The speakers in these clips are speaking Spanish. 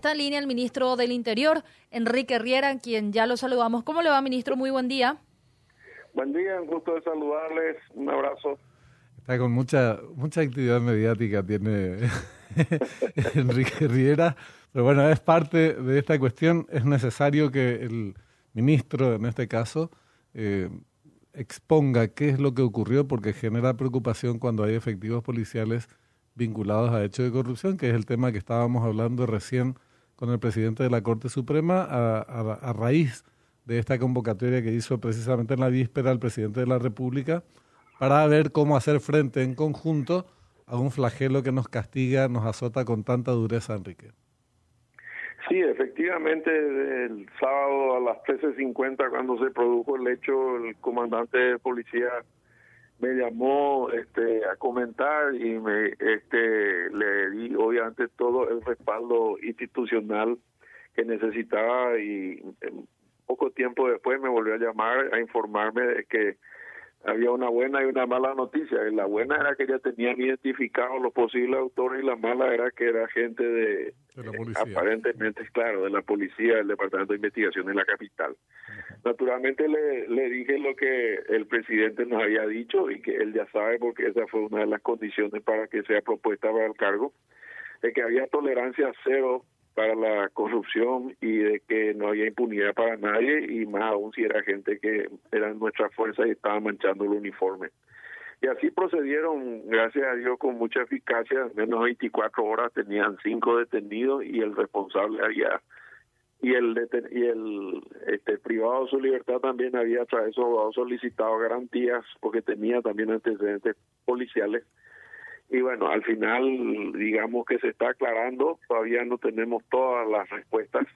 Está en línea el ministro del Interior, Enrique Riera, quien ya lo saludamos. ¿Cómo le va, ministro? Muy buen día. Buen día, un gusto de saludarles. Un abrazo. Está con mucha mucha actividad mediática, tiene Enrique Riera. Pero bueno, es parte de esta cuestión. Es necesario que el ministro, en este caso, eh, exponga qué es lo que ocurrió, porque genera preocupación cuando hay efectivos policiales vinculados a hechos de corrupción, que es el tema que estábamos hablando recién con el presidente de la Corte Suprema a, raíz de esta convocatoria que hizo precisamente en la víspera el presidente de la República para ver cómo hacer frente en conjunto a un flagelo que nos castiga, nos azota con tanta dureza, Enrique. Sí, efectivamente, el sábado a las 13.50, cuando se produjo el hecho, el comandante de policía me llamó este a comentar y me este le di obviamente todo el respaldo institucional que necesitaba y poco tiempo después me volvió a llamar a informarme de que había una buena y una mala noticia. la buena era que ya tenían identificados los posibles autores y la mala era que era gente de, aparentemente, claro, de la policía, del Departamento de Investigación de la capital. Naturalmente le, le dije lo que el presidente nos había dicho y que él ya sabe porque esa fue una de las condiciones para que sea propuesta para el cargo, de que había tolerancia cero para la corrupción y de que no había impunidad para nadie y más aún si era gente que eran nuestra fuerza y estaba manchando el uniforme. Y así procedieron, gracias a Dios, con mucha eficacia. En menos de 24 horas tenían cinco detenidos y el responsable había y el y el este privado de su libertad también había de su solicitado garantías porque tenía también antecedentes policiales y bueno, al final digamos que se está aclarando, todavía no tenemos todas las respuestas,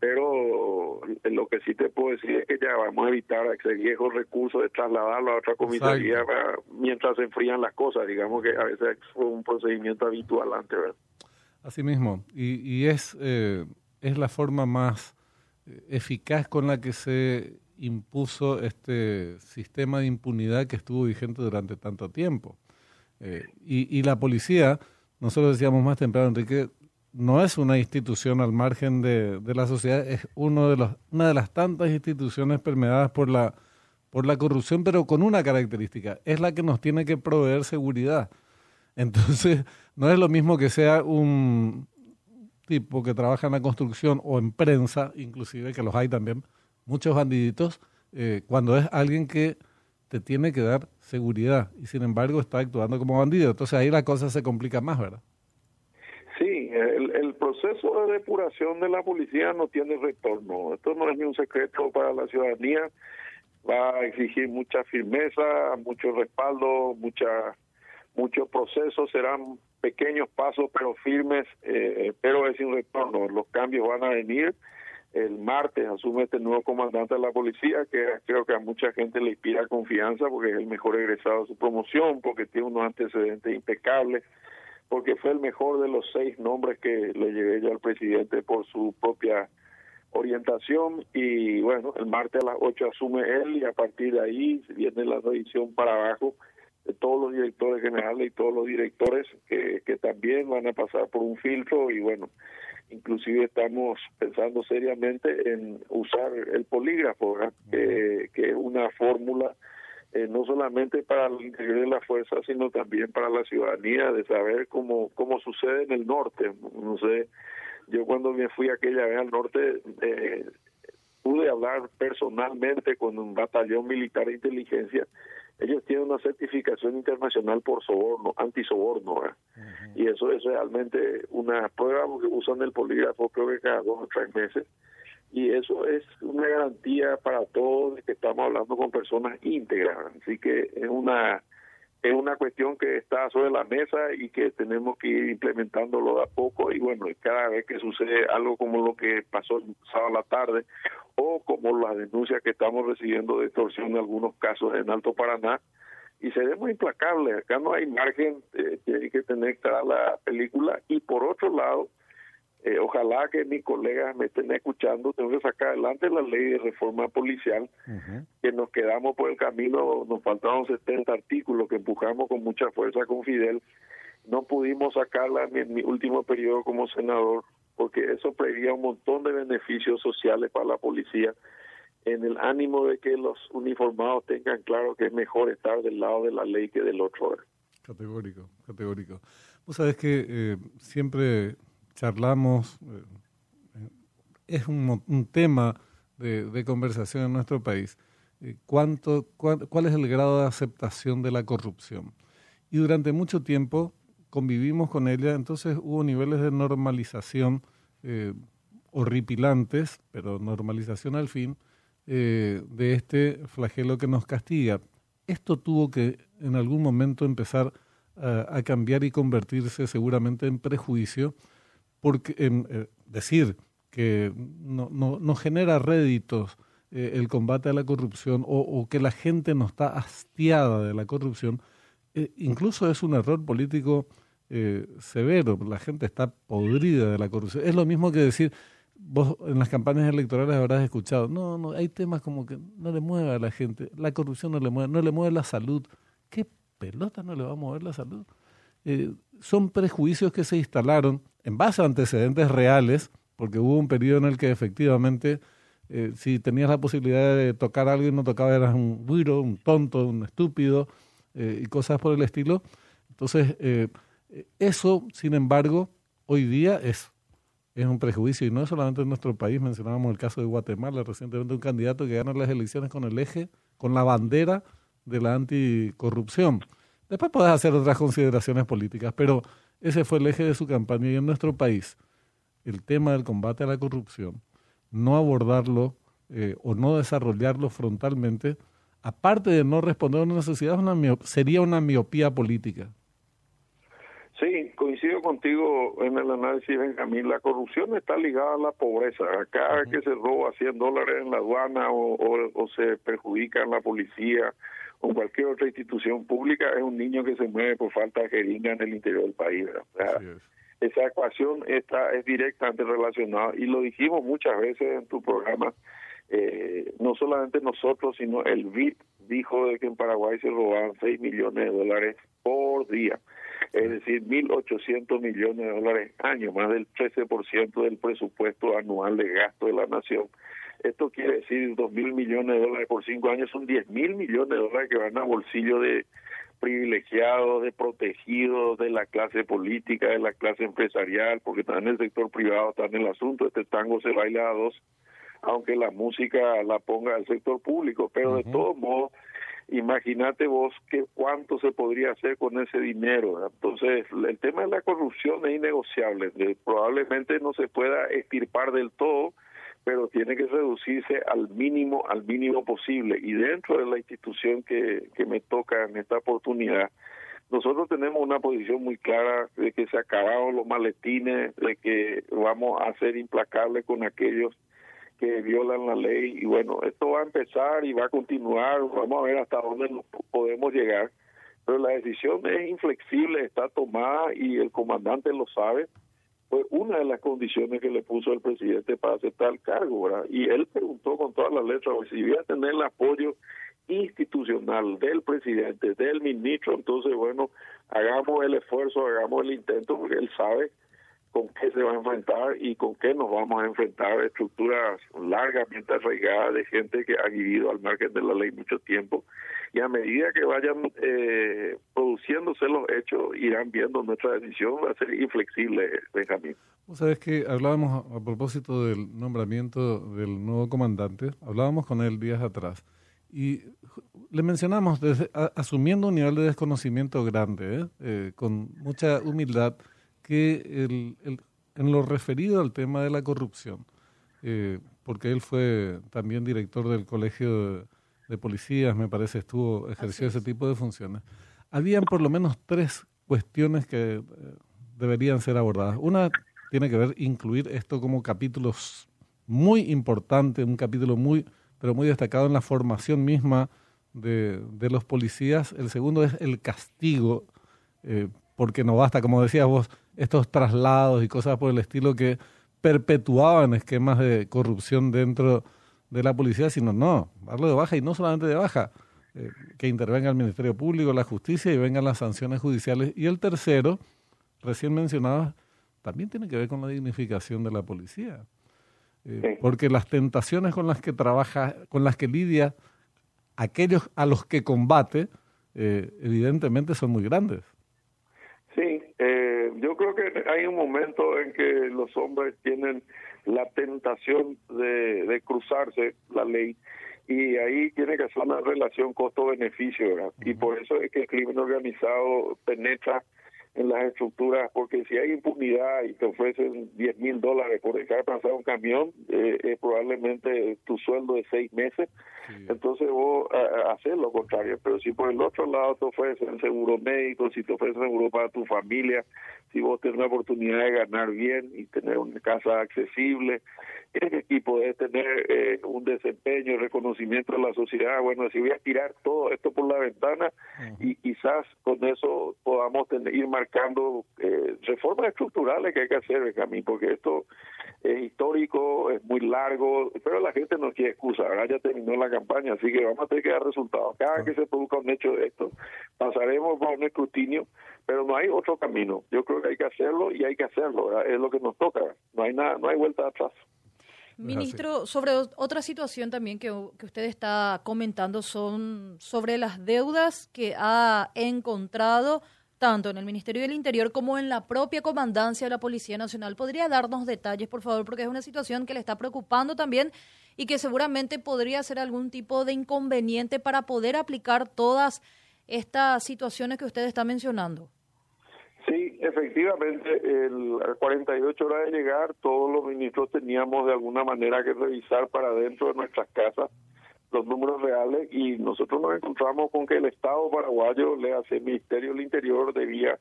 pero lo que sí te puedo decir es que ya vamos a evitar ese viejo recurso de trasladarlo a otra comisaría mientras se enfrían las cosas, digamos que a veces fue un procedimiento habitual antes, ¿verdad? Así mismo, y, y es, eh, es la forma más eh, eficaz con la que se impuso este sistema de impunidad que estuvo vigente durante tanto tiempo. Eh, y, la policía, nosotros decíamos más temprano, Enrique, no es una institución al margen de, la sociedad, es uno de los, una de las tantas instituciones permeadas por la, por la corrupción, pero con una característica, es la que nos tiene que proveer seguridad. Entonces, no es lo mismo que sea un tipo que trabaja en la construcción o en prensa, inclusive, que los hay también, muchos bandiditos, eh, cuando es alguien que te tiene que dar seguridad y sin embargo está actuando como bandido. Entonces ahí la cosa se complica más, ¿verdad? Sí, el, el proceso de depuración de la policía no tiene retorno. Esto no es ni un secreto para la ciudadanía. Va a exigir mucha firmeza, mucho respaldo, mucha muchos procesos serán pequeños pasos pero firmes, eh, pero es sin retorno. Los cambios van a venir el martes asume este nuevo comandante de la policía, que creo que a mucha gente le inspira confianza porque es el mejor egresado de su promoción, porque tiene unos antecedentes impecables, porque fue el mejor de los seis nombres que le llevé yo al presidente por su propia orientación. Y bueno, el martes a las ocho asume él y a partir de ahí viene la revisión para abajo de todos los directores generales y todos los directores que, que también van a pasar por un filtro y bueno, inclusive estamos pensando seriamente en usar el polígrafo, que, es una fórmula eh, no solamente para el interior de la fuerza, sino también para la ciudadanía de saber cómo, cómo sucede en el norte. No sé, yo cuando me fui aquella vez al norte, eh, pude hablar personalmente con un batallón militar de inteligencia ellos tienen una certificación internacional por soborno, antisoborno, y eso es realmente una prueba que usan el polígrafo creo que cada dos o tres meses, y eso es una garantía para todos de que estamos hablando con personas íntegras, así que es una es una cuestión que está sobre la mesa y que tenemos que ir implementándolo de a poco y bueno, cada vez que sucede algo como lo que pasó el sábado a la tarde o como las denuncias que estamos recibiendo de extorsión en algunos casos en Alto Paraná, y seremos implacables, acá no hay margen, eh, tiene que tener clara la película y por otro lado, eh, ojalá que mis colegas me estén escuchando, tengo que sacar adelante la ley de reforma policial, que nos quedamos por el camino, nos faltaron 70 artículos que empujamos con mucha fuerza con Fidel, no pudimos sacarla en mi último periodo como senador porque eso traería un montón de beneficios sociales para la policía en el ánimo de que los uniformados tengan claro que es mejor estar del lado de la ley que del otro. Categórico, categórico. Vos sabés que eh, siempre charlamos, eh, es un, un tema de, de, conversación en nuestro país, eh, cuánto, cuál es el grado de aceptación de la corrupción. Y durante mucho tiempo convivimos con ella, entonces hubo niveles de normalización eh, horripilantes, pero normalización al fin, de este flagelo que nos castiga. Esto tuvo que en algún momento empezar a cambiar y convertirse seguramente en prejuicio, porque en, eh, decir que no, no, no genera réditos eh, el combate a la corrupción o, que la gente no está hastiada de la corrupción, eh, incluso es un error político eh, severo, la gente está podrida de la corrupción. Es lo mismo que decir, vos en las campañas electorales habrás escuchado, no, no, hay temas como que no le mueve a la gente, la corrupción no le mueve, no le mueve la salud. ¿Qué pelota no le va a mover la salud? Son prejuicios que se instalaron en base a antecedentes reales, porque hubo un periodo en el que efectivamente eh, si tenías la posibilidad de tocar a alguien no tocaba, eras un buiro, un tonto, un estúpido eh, y cosas por el estilo. Entonces, eh, eso, sin embargo, hoy día es, es un prejuicio y no es solamente en nuestro país. Mencionábamos el caso de Guatemala recientemente, un candidato que gana las elecciones con el eje, con la bandera de la anticorrupción. Después podés hacer otras consideraciones políticas, pero ese fue el eje de su campaña y en nuestro país el tema del combate a la corrupción no abordarlo eh, o no desarrollarlo frontalmente, aparte de no responder a una necesidad, una sería una miopía política. Sí, coincido contigo en el análisis, Benjamín. La corrupción está ligada a la pobreza. Acá -huh. que se roba 100 dólares en la aduana o, o, o, se perjudica en la policía o cualquier otra institución pública, es un niño que se mueve por falta de jeringa en el interior del país. O sea, esa ecuación está es directamente relacionada y lo dijimos muchas veces en tu programa eh, no solamente nosotros sino el BID dijo de que en Paraguay se robaban 6 millones de dólares por día es decir 1.800 millones de dólares año más del 13% del presupuesto anual de gasto de la nación esto quiere decir 2.000 millones de dólares por cinco años son 10.000 millones de dólares que van a bolsillo de privilegiados, de protegidos de la clase política, de la clase empresarial, porque también el sector privado está en el asunto, este tango se baila a dos, aunque la música la ponga el sector público, pero uh -huh. de todos modos, imagínate vos que cuánto se podría hacer con ese dinero. Entonces, el tema de la corrupción es innegociable, probablemente no se pueda estirpar del todo, pero tiene que reducirse al mínimo, al mínimo posible. Y dentro de la institución que, me toca en esta oportunidad, nosotros tenemos una posición muy clara de que se acabaron los maletines, de que vamos a ser implacables con aquellos que violan la ley. Y bueno, esto va a empezar y va a continuar, vamos a ver hasta dónde podemos llegar. Pero la decisión es inflexible, está tomada y el comandante lo sabe fue una de las condiciones que le puso el presidente para aceptar el cargo, ¿verdad? Y él preguntó con todas las letras si iba a tener el apoyo institucional del presidente, del ministro, entonces, bueno, hagamos el esfuerzo, hagamos el intento, porque él sabe con qué se va a enfrentar y con qué nos vamos a enfrentar estructuras largamente arraigadas de gente que ha vivido al margen de la ley mucho tiempo y a medida que vayan eh, produciéndose los hechos irán viendo nuestra decisión va a ser inflexible Benjamín. Vos sabés que hablábamos a, propósito del nombramiento del nuevo comandante, hablábamos con él días atrás y le mencionamos asumiendo un nivel de desconocimiento grande, ¿eh? Eh, con mucha humildad, que el, en lo referido al tema de la corrupción, eh, porque él fue también director del colegio de, de policías, me parece, estuvo ejerció ese tipo de funciones. Habían por lo menos tres cuestiones que eh, deberían ser abordadas. Una tiene que ver incluir esto como capítulos muy importante, un capítulo muy, pero muy destacado en la formación misma de, de los policías. El segundo es el castigo, eh, porque no basta, como decías vos, estos traslados y cosas por el estilo que perpetuaban esquemas de corrupción dentro de la policía, sino no, darlo de baja y no solamente de baja, eh, que intervenga el Ministerio Público, la justicia y vengan las sanciones judiciales. Y el tercero, recién mencionado, también tiene que ver con la dignificación de la policía. Eh, porque las tentaciones con las que trabaja, con las que lidia aquellos a los que combate, eh, evidentemente son muy grandes. Yo creo que hay un momento en que los hombres tienen la tentación de, de cruzarse la ley y ahí tiene que ser una relación costo-beneficio, Y por eso es que el crimen organizado penetra en las estructuras, porque si hay impunidad y te ofrecen 10 mil dólares por dejar pasar un camión, eh, es probablemente tu sueldo de seis meses, entonces vos haces lo contrario, pero si por el otro lado te ofrecen seguro médico, si te ofrecen seguro para tu familia, si vos tenés la oportunidad de ganar bien y tener una casa accesible, y podés tener eh, un desempeño, reconocimiento de la sociedad, bueno, si voy a tirar todo esto por la ventana y quizás con eso podamos tener, ir marcando eh, reformas estructurales que hay que hacer, Camín, porque esto es histórico, es muy largo, pero la gente no quiere excusa, ahora ya terminó la campaña, así que vamos a tener que dar resultados. Cada que se produzca un hecho de esto, pasaremos por un escrutinio, pero no hay otro camino. Yo creo que hay que hacerlo y hay que hacerlo, es lo que nos toca, no hay nada, no hay vuelta atrás. Ministro, sobre otra situación también que, usted está comentando son sobre las deudas que ha encontrado tanto en el Ministerio del Interior como en la propia comandancia de la Policía Nacional. ¿Podría darnos detalles, por favor? Porque es una situación que le está preocupando también y que seguramente podría ser algún tipo de inconveniente para poder aplicar todas estas situaciones que usted está mencionando. Sí, efectivamente, el, a 48 horas de llegar, todos los ministros teníamos de alguna manera que revisar para dentro de nuestras casas los números reales y nosotros nos encontramos con que el Estado paraguayo, le hace el Ministerio del Interior, debía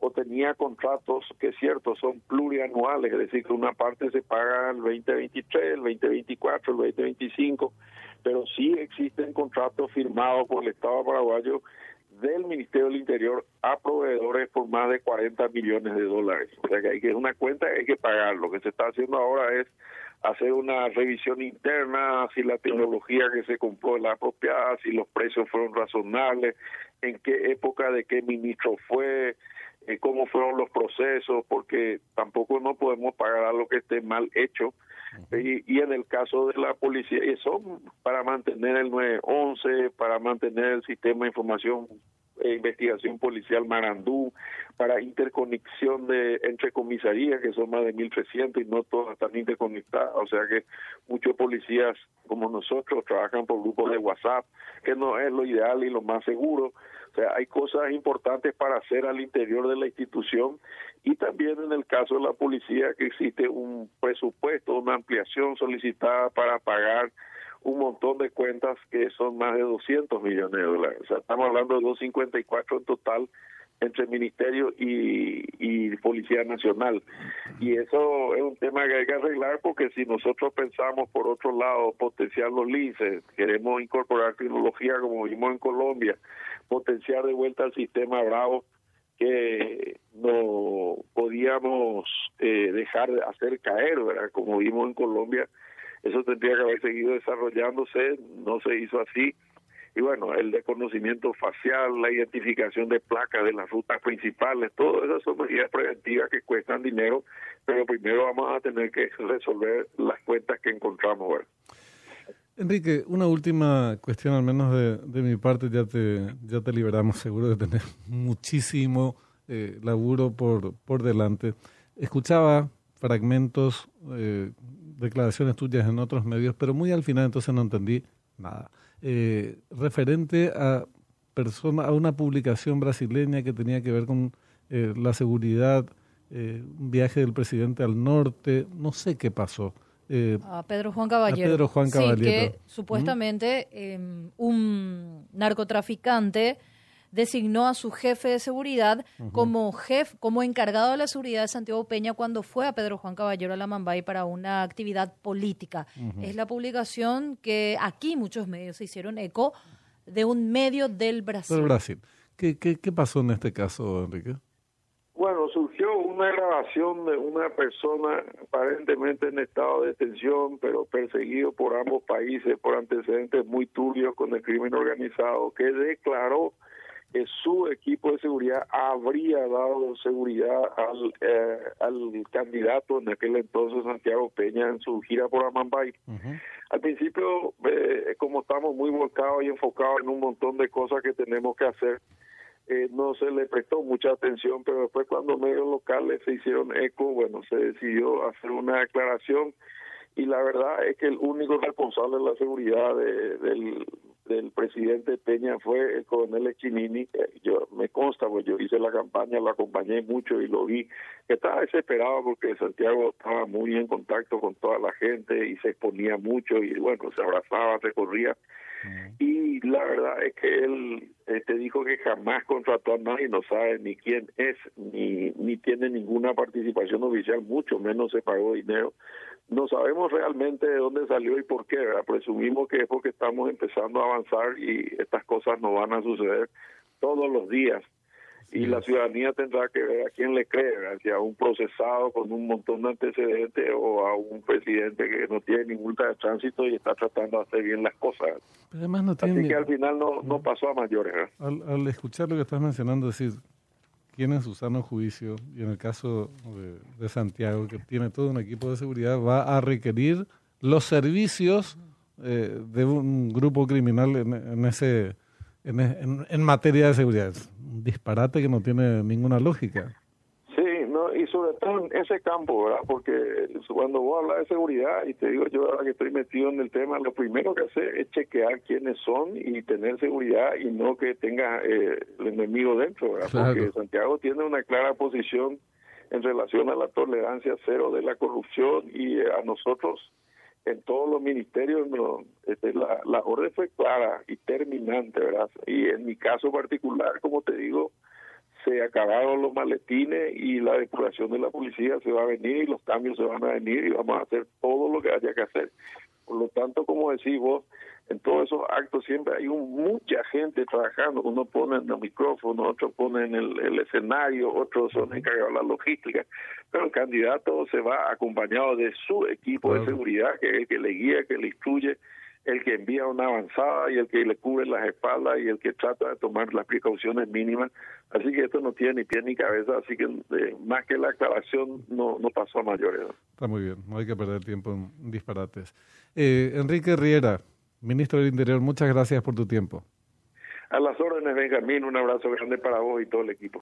o tenía contratos que cierto son plurianuales, es decir, que una parte se paga el 2023, el 2024, el 2025, pero sí existen contratos firmados por el Estado paraguayo del Ministerio del Interior a proveedores por más de 40 millones de dólares. O sea que hay que una cuenta hay que pagar. Lo que se está haciendo ahora es hacer una revisión interna, si la tecnología que se compró es la apropiada, si los precios fueron razonables, en qué época de qué ministro fue, eh, cómo fueron los procesos, porque tampoco no podemos pagar a lo que esté mal hecho. Y, y, en el caso de la policía, eso para mantener el 911, para mantener el sistema de información e investigación policial Marandú, para interconexión de entre comisarías, que son más de 1.300 y no todas están interconectadas. O sea que muchos policías como nosotros trabajan por grupos de WhatsApp, que no es lo ideal y lo más seguro. O sea, hay cosas importantes para hacer al interior de la institución y también en el caso de la policía que existe un presupuesto, una ampliación solicitada para pagar un montón de cuentas que son más de 200 millones de dólares. O sea, estamos hablando de 254 en total entre Ministerio y, y Policía Nacional. Y eso es un tema que hay que arreglar porque si nosotros pensamos, por otro lado, potenciar los linces, queremos incorporar tecnología como vimos en Colombia, potenciar de vuelta el sistema Bravo, que no podíamos eh, dejar de hacer caer, ¿verdad? Como vimos en Colombia, eso tendría que haber seguido desarrollándose, no se hizo así. Y bueno, el desconocimiento facial, la identificación de placas de las rutas principales, todo eso son medidas preventivas que cuestan dinero, pero primero vamos a tener que resolver las cuentas que encontramos. Enrique, una última cuestión, al menos de, de, mi parte, ya te, ya te liberamos seguro de tener muchísimo eh, laburo por, por delante. Escuchaba fragmentos eh, declaraciones tuyas en otros medios, pero muy al final entonces no entendí nada. Eh, referente a persona, a una publicación brasileña que tenía que ver con eh, la seguridad, eh, un viaje del presidente al norte, no sé qué pasó. a Pedro Juan Caballero. Pedro Juan Caballero. Sí, que supuestamente em, un narcotraficante designó a su jefe de seguridad como jefe, como encargado de la seguridad de Santiago Peña cuando fue a Pedro Juan Caballero a la Mambay para una actividad política. Es la publicación que aquí muchos medios se hicieron eco de un medio del Brasil. Del Brasil. ¿Qué, qué, qué pasó en este caso, Enrique? Bueno, surgió una grabación de una persona aparentemente en estado de detención, pero perseguido por ambos países por antecedentes muy turbios con el crimen organizado, que declaró eh, su equipo de seguridad habría dado seguridad al, eh, al candidato en aquel entonces, Santiago Peña, en su gira por Amambay. Al principio, eh, como estamos muy volcados y enfocados en un montón de cosas que tenemos que hacer, no se le prestó mucha atención, pero después cuando medios locales se hicieron eco, bueno, se decidió hacer una declaración y la verdad es que el único responsable de la seguridad del, del presidente Peña fue el coronel Echinini. Yo me consta, pues yo hice la campaña, lo acompañé mucho y lo vi. Estaba desesperado porque Santiago estaba muy en contacto con toda la gente y se exponía mucho y bueno, se abrazaba, se corría. Y la verdad es que él te este, dijo que jamás contrató a nadie, no sabe ni quién es, ni, ni tiene ninguna participación oficial, mucho menos se pagó dinero no sabemos realmente de dónde salió y por qué, presumimos que es porque estamos empezando a avanzar y estas cosas no van a suceder todos los días. y la ciudadanía tendrá que ver a quién le cree, si a un procesado con un montón de antecedentes o a un presidente que no tiene ningún multa de tránsito y está tratando de hacer bien las cosas. además no tiene... Así que al final no, no pasó a mayores. Al, al escuchar lo que estás mencionando, decir, tiene su sano juicio, y en el caso de, Santiago, que tiene todo un equipo de seguridad, va a requerir los servicios eh, de un grupo criminal en, ese en, en, materia de seguridad. un disparate que no tiene ninguna lógica sobre todo en ese campo, ¿verdad? Porque cuando vos hablas de seguridad, y te digo yo ahora que estoy metido en el tema, lo primero que hace es chequear quiénes son y tener seguridad y no que tenga eh, el enemigo dentro, ¿verdad? Porque Santiago tiene una clara posición en relación a la tolerancia cero de la corrupción y eh, a nosotros en todos los ministerios este, la, la orden fue clara y terminante, ¿verdad? Y en mi caso particular, como te digo, se acabaron los maletines y la depuración de la policía se va a venir y los cambios se van a venir y vamos a hacer todo lo que haya que hacer. Por lo tanto, como decís vos, en todos esos actos siempre hay mucha gente trabajando. Uno pone en el micrófono, otro pone en el, escenario, otros son encargados de la logística. Pero el candidato se va acompañado de su equipo de seguridad, que es el que le guía, que le instruye el que envía una avanzada y el que le cubre las espaldas y el que trata de tomar las precauciones mínimas. Así que esto no tiene ni pie ni cabeza, así que eh, más que la aclaración no, no pasó a mayores. Está muy bien, no hay que perder tiempo en disparates. Eh, Enrique Riera, ministro del Interior, muchas gracias por tu tiempo. A las órdenes, Benjamín, un abrazo grande para vos y todo el equipo.